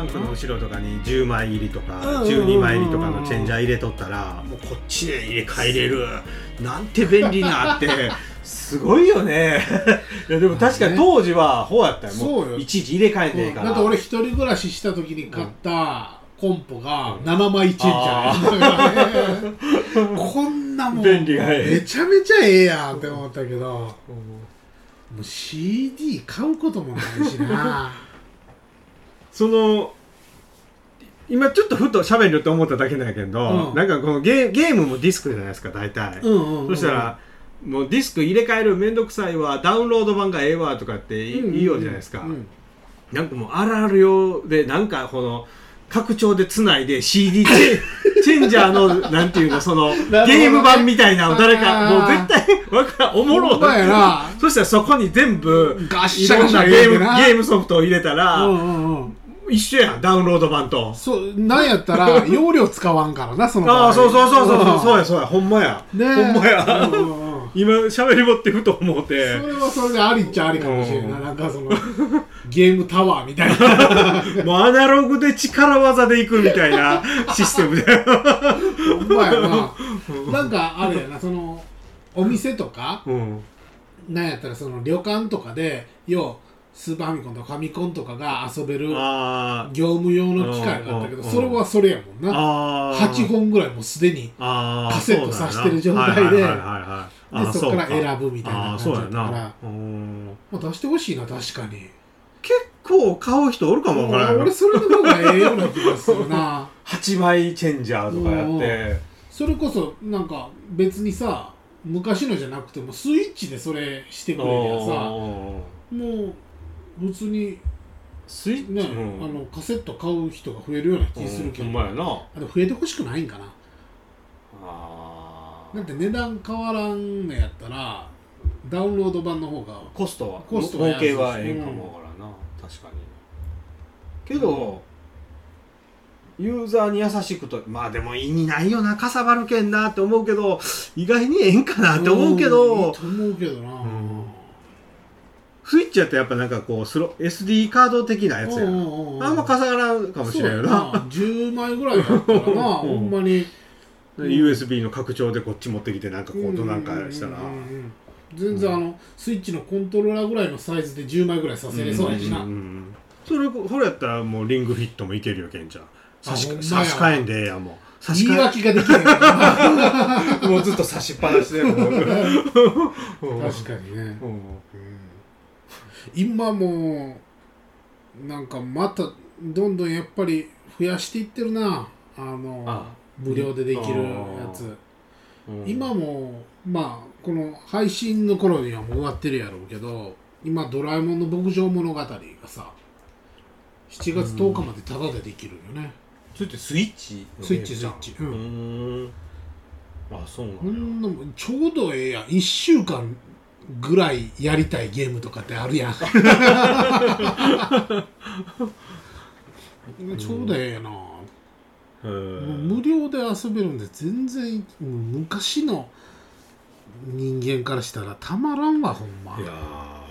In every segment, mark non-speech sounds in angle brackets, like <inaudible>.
ランクの後ろとかに10枚入りとかうんうんうんうん。12枚入りとかのチェンジャー入れとったらもうこっちで入れ替えれる。なんて便利なってすごいよね。<laughs> いやでも確かに当時はほうやったよ。いちいち入れ替えんでいいから。だって俺一人暮らしした時に買ったコンポが7枚チェンジャーこんなもん便利がええ。めちゃめちゃええやんって思ったけど。もう CD 買うこともないしなその今ちょっとふと喋ると思っただけなんやけど、うん。なんかこのゲーゲームもディスクじゃないですか大体、うんうん、うん、そしたらもうディスク入れ替えるめんどくさいわダウンロード版がええわとかって言いようじゃないですか、うんなんかもうあるあるようでなんかこの拡張でつないで CD チェ <laughs> チェンジャーのなんていうのその、ゲーム版みたいなのを誰かもう絶対わからんおもろほんまやな。<laughs> そしたらそこに全部ガろんなゲームゲな。ームソフトを入れたら、うんうんうん一緒やんダウンロード版と。そうなんやったら <laughs> 容量使わんからなそのああそうそうそうそうそうそうややそうやほんまや、ねほんまや、今喋りぼってふと思っそてれはそれでありっちゃありかもしれんな、うん。なんかそのゲームタワーみたいな。<laughs> もうアナログで力技でいくみたいな <laughs> システムでほんまやな。なんかあれやなそのお店とかうん。なんやったらその旅館とかで要スーパーファミコンとかファミコンとかが遊べる業務用の機械があったけどうんそれはそれやもんな。あー。8本ぐらいもうすでにカセットさしてる状態ででそこから選ぶみたいな感じだったから。まあ出してほしいな確かに。結構買う人おるかもわからん俺それの方がええような気がするな。<laughs> 8枚チェンジャーとかやって。それこそなんか別にさ昔のじゃなくてもスイッチでそれしてくれりゃさもう普通にスイッチね、うんあのカセット買う人が増えるような気するけど、ほんまやな。あれ増えてほしくないんかな。あだって値段変わらんのやったらダウンロード版の方がコストはコストは安い儲けはええかもわからんな、確かに。けど、ユーザーに優しくとまあでも意味ないよなかさばるけんなって思うけど意外にええんかなって思うけど、んいいと思うけどな、んスイッチやったらやっぱなんかこうスロ SD カード的なやつやうんうんうんあんまかさがらんかもしれんよな。な10枚ぐらいやったらな <laughs> ほんまに。USB の拡張でこっち持ってきてなんかこうどなんかしたら。うんうんうんうん全然あのスイッチのコントローラーぐらいのサイズで10枚ぐらいさせれそうやしな、んんんそれそれやったらもうリングフィットもいけるよけんちゃん。差し差し替えんでええやんもう。差し替言い訳ができない <laughs> もうずっと差しっぱなしで <laughs> 確かにね、うん今もうなんかまたどんどんやっぱり増やしていってるな。あのあ無料でできるやつ、うん。今もまあこの配信の頃にはもう終わってるやろうけど今「ドラえもんの牧場物語」がさ7月10日までタダでできるよね、それってスイッチスイッチスイッチううんん。あそうなんちょうどええやん。1週間ぐらいやりたいゲームとかってあるやん。<laughs> ちょうどええな、うー無料で遊べるんで全然昔の人間からしたらたまらんわほんま。いやー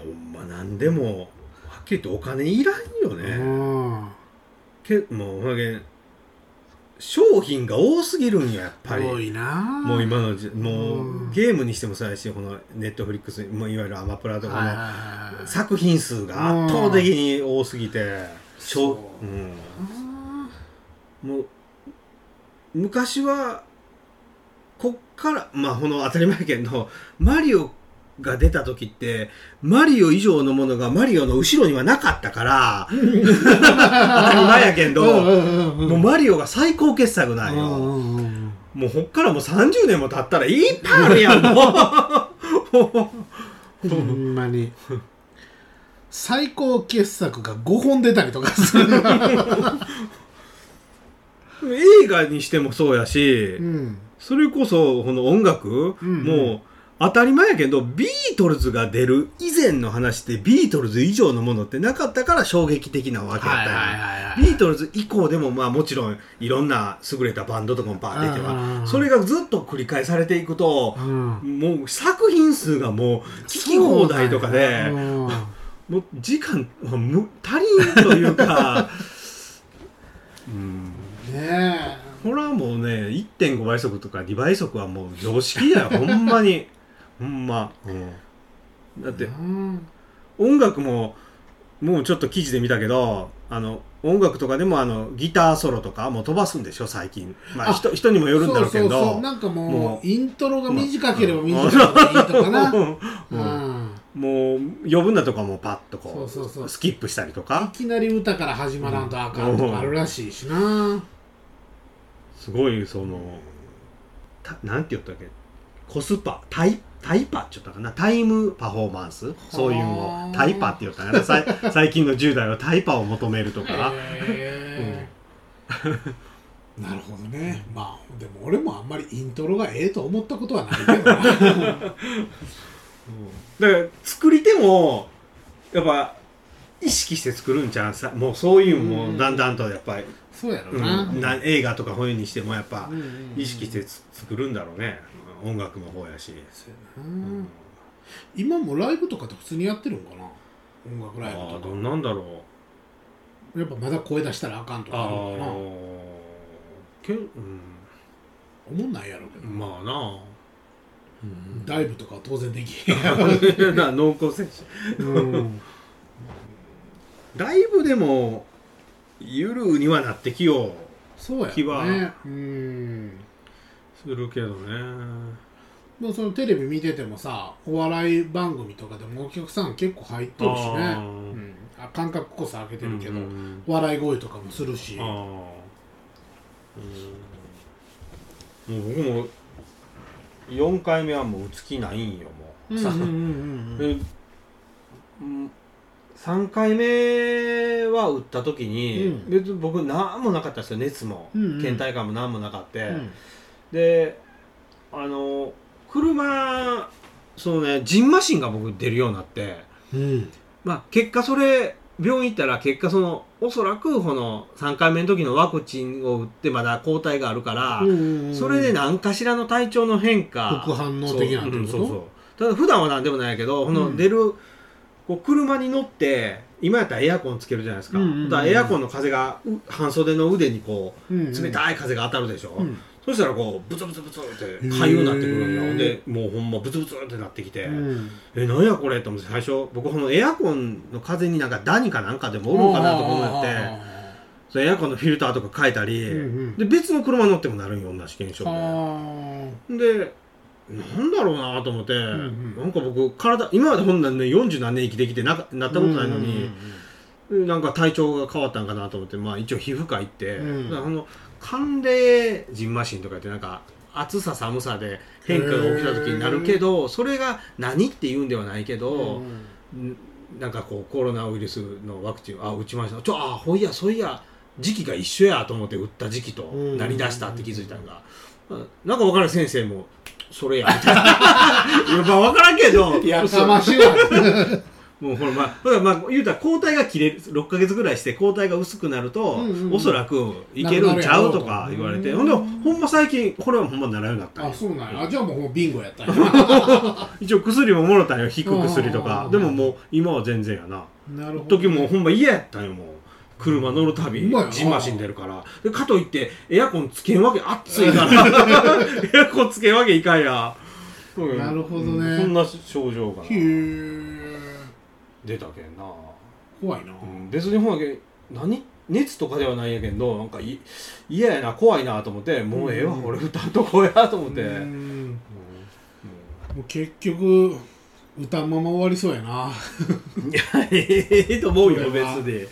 ほんまなんでもはっきり言ってお金いらんよね、うん。けもうほんまけん商品が多すぎるんややっぱり。多いな。もう今のじもう、うんゲームにしてもそうやしこのネットフリックスもういわゆるアマプラとかの作品数が圧倒的に多すぎてそううん、あもう昔はこっからまあこの当たり前やけどマリオが出た時ってマリオ以上のものがマリオの後ろにはなかったから当たり前やけど、もうマリオが最高傑作なんよ、もうほっからもう30年も経ったらいっぱいあるやんもう。ほんまに。最高傑作が5本出たりとかする。<laughs> 映画にしてもそうやし、うん。それこそこの音楽、うんうん。もう当たり前やけどビートルズが出る以前の話ってビートルズ以上のものってなかったから衝撃的なわけやったビートルズ以降でもまあもちろんいろんな優れたバンドとかもバーっていけうん。うんうんばそれがずっと繰り返されていくとうん。もう作品数がもう聞き放題とかでそうだよもう時間はむ足りんというか。うん。<laughs> ねこれはもうね1.5倍速とか2倍速はもう常識だよほんまにほんま、うん、だえってうん。音楽ももうちょっと記事で見たけどあの音楽とかでもあのギターソロとかもう飛ばすんでしょ最近。まああ人人にもよるんだろうけど。そうそうそう。なんかもうもう。イントロが短ければ短いほどいいとかな、うん。うん。もう余分なとこはもうパッとこうそうそうそう。スキップしたりとか。いきなり歌から始まらんとあかんとかあるらしいしな、すごいそのたなんて言ったっけ？コスパタイタイパって言ったかな？タイムパフォーマンス？そういうのはあをタイパって言ったかな？<laughs> 最近の10代はタイパを求めるとか。へー。なるほどね。まあでも俺もあんまりイントロがええと思ったことはないけどな。だから作り手もやっぱ意識して作るんちゃうさ？もうそういうのもだんだんとやっぱり、そうやろうん。な、な映画とか本にしてもやっぱうんうんうん。意識してつ作るんだろうね音楽の方やし、そうやな。今もライブとかって普通にやってるんかな？音楽ライブとか。ああどんなんだろう。やっぱまだ声出したらあかんとかああるのかな？あけん、思ん。ないやろうけど、うん、まあな、ダイブとかは当然できへんやろ。<laughs> な濃厚選手うん。だいぶでもゆるにはなってきよう。そうや気は。ろねうんするけどね。もうそのテレビ見ててもさお笑い番組とかでもお客さん結構入っとるしね。うん、あ感覚こそ開けてるけど、うん笑い声とかもするし。うん。もう僕も4回目はもう打つ気ないんよもう、さうんうんうんうんでうん。3回目は打った時に、うん。別に僕何もなかったですよ熱も、うんうん。倦怠感も何もなかった、うんであの車そのねジンマシンが僕出るようになってうん。まあ結果それ病院行ったら結果そのおそらくこの3回目の時のワクチンを打ってまだ抗体があるから、うんそれで何かしらの体調の変化。副反応的なそう,、うんそうそう。ただ普段は何でもないけど、この出るこう車に乗って今やったらエアコンつけるじゃないですか,、うんうんうん。だからエアコンの風がう半袖の腕にこううん。冷たい風が当たるでしょ、うんそしたらこうブツブツブツってかゆくなってくるんよでもうほんまブツブツってなってきて、うん。えなんやこれと思って最初僕このエアコンの風になんかダニかなんかでもおるんかなと思って。そのエアコンのフィルターとか変えたり、うんうん。で別の車乗ってもなるんよ同じ現象で。はでなんだろうなと思って、んうん。なんか僕体今までほんなんね40何年生きてきてなかなったことないのに、なんか体調が変わったんかなと思ってまあ一応皮膚科行って、うん。だからあの寒冷ジンマシンとかってなんか暑さ寒さで変化が起きた時になるけどそれが何って言うんではないけど、ん。なんかこうコロナウイルスのワクチンあ打ちました。ちょあほいやそういや時期が一緒やと思って打った時期とうん。なりだしたって気づいたんが、まあなんか分からん先生もそれやみたいな。<laughs> 分からんけど。やかましいわ <laughs> <laughs> もうほらまあほらまあ言うたら抗体が切れる6か月ぐらいして抗体が薄くなると、うんうんうん。おそらくいけるんちゃうとか言われてほんでほんま最近これはほんまならようになったんよあそうなんや。あじゃあもうビンゴやったんや。<laughs> 一応薬ももろたんよ引く薬とあかーでももう今は全然やな。なるほど時もほんま嫌やったんよもう。車乗るたびうまいな。ジンマシン出るから。でかといってエアコンつけんわけ暑いから。<laughs> エアコンつけんわけいかんや。なるほどね。うん。そんな症状が。へえ出たけんな、怖いな。うん、別にほんまけ何？熱とかではないんやけどなんかい嫌やな怖いなと思ってもうええわ、うん。俺歌んとこやと思って、もう結局歌うまま終わりそうやな。<laughs> いやええと思うよ別これは。でうん。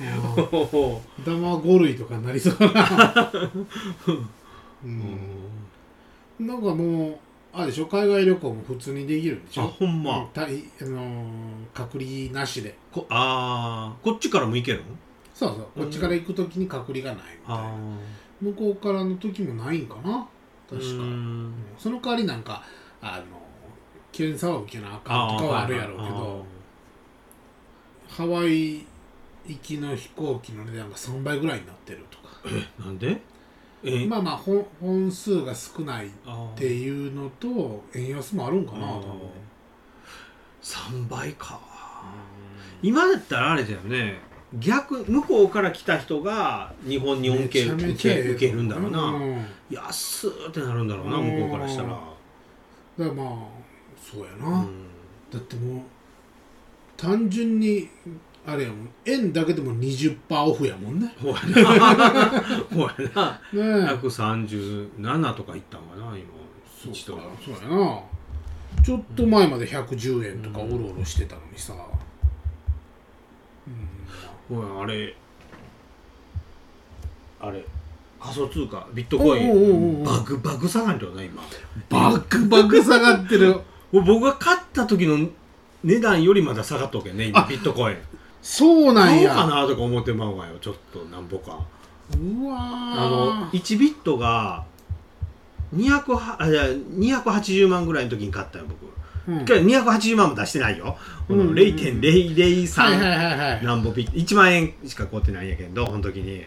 歌ま5類とかになりそうやな。<laughs> うん。なんかもうあれでしょ？海外旅行も普通にできるんでしょ？あほんま、うんたいあのー隔離なしで。こああこっちからも行けるの？そうそう。こっちから行く時に隔離がないみたいな。向こうからの時もないんかな？確か。うん。その代わりなんかあの検査は受けなあかんとかはあるやろうけどハワイ行きの飛行機の値段が3倍ぐらいになってるとか。あーなんで？えまあまあ本本数が少ないっていうのと円安もあるんかなと思う。3倍か。今だったらあれだよね。逆向こうから来た人が日本に恩恵受け受けるんだろうな、うん。安ーってなるんだろうなうん。向こうからしたら、だからまあそうやな、うん。だってもう単純にあれやもん。円だけでも20%オフやもんね。ほやな。ほやな。ねえ。137とかいったんかな今。そう一度かそうやな。ちょっと前まで110円とかおろおろしてたのにさ、ほやあれ。あれ。仮想通貨ビットコイン。バグバグ下がりだよな今。バクバク下がってる。<laughs> 僕が買った時の値段よりまだ下がっとけんね今あビットコインそうなん買おうかやなとか思ってまうわよちょっとなんぼか。うわあのー1ビットが200はあいや280万ぐらいの時に買ったよ僕。うん。けど280万も出してないよ、このうん。0.003、はいはいはいはい。なんぼビット。1万円しか買ってないんやけどその時に。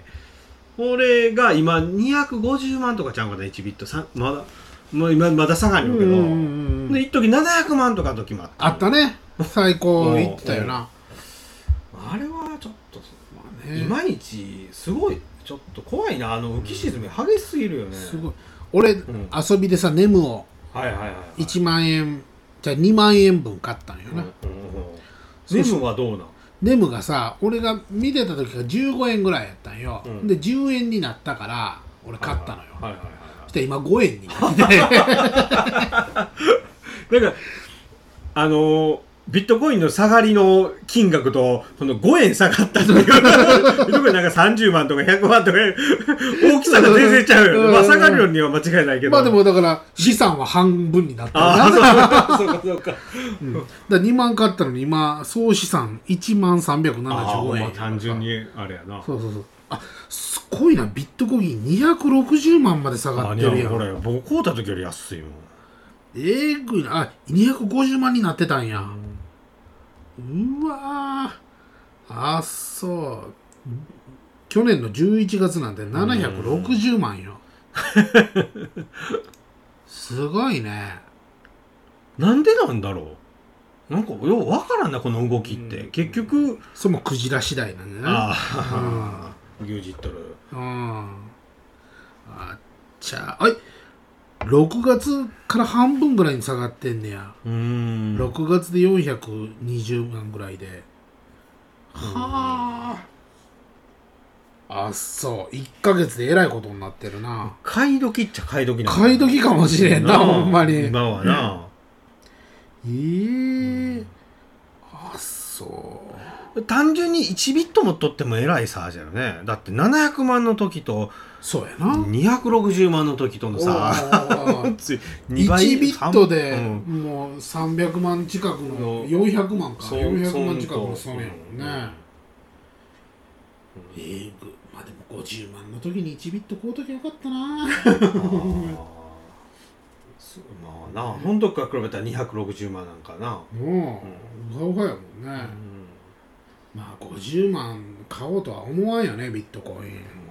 これが今250万とかちゃうかな1ビット。さまだもう今まだ下がるけど、うんうんうんうんで一時700万とかの時もあった。あったね。最高言ってたよなあれはちょっと、まあねいまいちすごいちょっと怖いな。あの浮き沈み激しすぎるよね、すごい。俺、ん。遊びでさネムをはいはいはいはい。1万円じゃあ2万円分買ったんよな、ネムはどうなん？ネムがさ俺が見てた時が15円ぐらいやったんよ、うん。で10円になったから俺買ったのよ、はいはいはいそして今5円になって。<laughs> なんかあのービットコインの下がりの金額とこの5円下がったという。<laughs> ビットコインなんか30万とか100万とか大きさが全然ちゃうよ、うん。まあ下がるようには間違いないけど。まあでもだから資産は半分になった。よあなあそうかそうか。うん。だから2万買ったのに今総資産1万ああ375円。まあ単純にあれやな。そうそうそう。あすごいな。ビットコイン260万まで下があってるやん。これ僕買うた時より安いもん。えぐいな。あ250万になってたんや。うわー。あそう。去年の11月なんて760万よ。<laughs> すごいね。なんでなんだろう？なんかようわからんなこの動きって、うん。結局それもクジラ次第なんだよね。ああ牛耳っとる。うん。あっちゃあい6月から半分ぐらいに下がってんねや、うーん。6月で420万ぐらいで。はあ。あそう。1ヶ月でえらいことになってるな。買い時っちゃ買い時なんだ。買い時かもしれんなほんまに。え今はな、えあそう単純に1ビットも取ってもえらい差じゃよね。だって700万の時とそうやな。260万の時とのお差ー。<laughs> つい1二倍。ビットでうん。もう300万近くのの400万か。そう400万近くの損やもんね。えーぐまあでも50万の時に1ビット買うときよかったな。まあな。その時から比べたら260万なんかな、もうウハウハやもんね、まあ50万買おうとは思わんよねビットコイン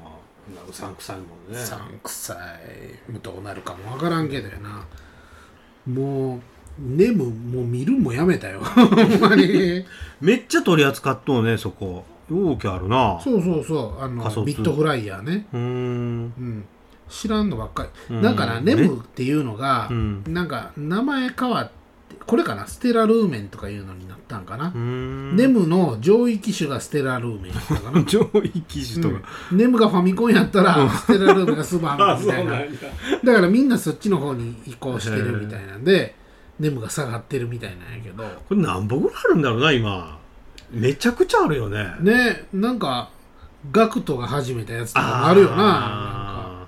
まあうさんくさいもんね。さんくさい。どうなるかもわからんけどやな。もうネムもう見るんもやめたよ。<laughs> ほんまに。めっちゃ取り扱っとうねそこ。容器あるな。そうそうそう。あのビットフライヤーね。うーん。うん。知らんのばっかり、うん。だからネムっていうのが、うん。なんか名前変わってこれかな？ステラルーメンとかいうのになったんかな、ネムの上位機種がステラルーメンやったかな？<laughs> 上位機種とか、うん。ネムがファミコンやったらステラルーメンがスーパーファミコンみたい <laughs> なや。だからみんなそっちの方に移行してるみたいなんでネムが下がってるみたいなんやけど。これ何本ぐらいあるんだろうな今。めちゃくちゃあるよね。ねなんかガクトが始めたやつとかもあるよな。なんか。あ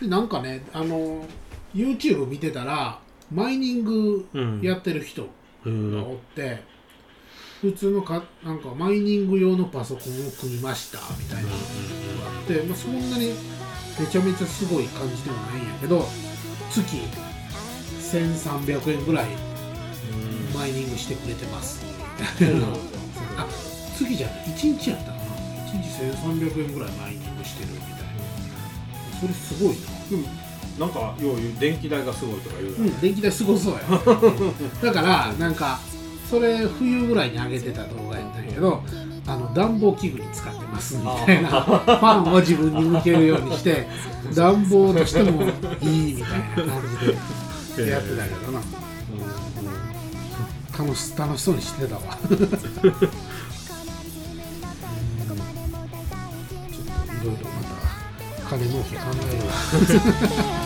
ーでなんかねあの YouTube 見てたらマイニングうん。やってる人うんがおって、普通のかなんかマイニング用のパソコンを組みましたみたいな。のがあって、まあ、そんなにめちゃめちゃすごい感じでもないんやけど月1300円ぐらいマイニングしてくれてます。みたいな <laughs> あ月じゃない。1日やったかな。1日1300円ぐらいマイニングしてるみたいな。それすごいななんかよう電気代がすごいとか言うよねうん電気代すごそうや。<laughs> だからなんかそれ冬ぐらいに上げてた動画やったんやけどあの暖房器具に使ってますみたいなファンを自分に向けるようにして暖房としてもいいみたいな感じでやってたけどな。楽し楽しそうにしてたわ。<laughs> ちょっといろいろまた金儲け考えよう <laughs>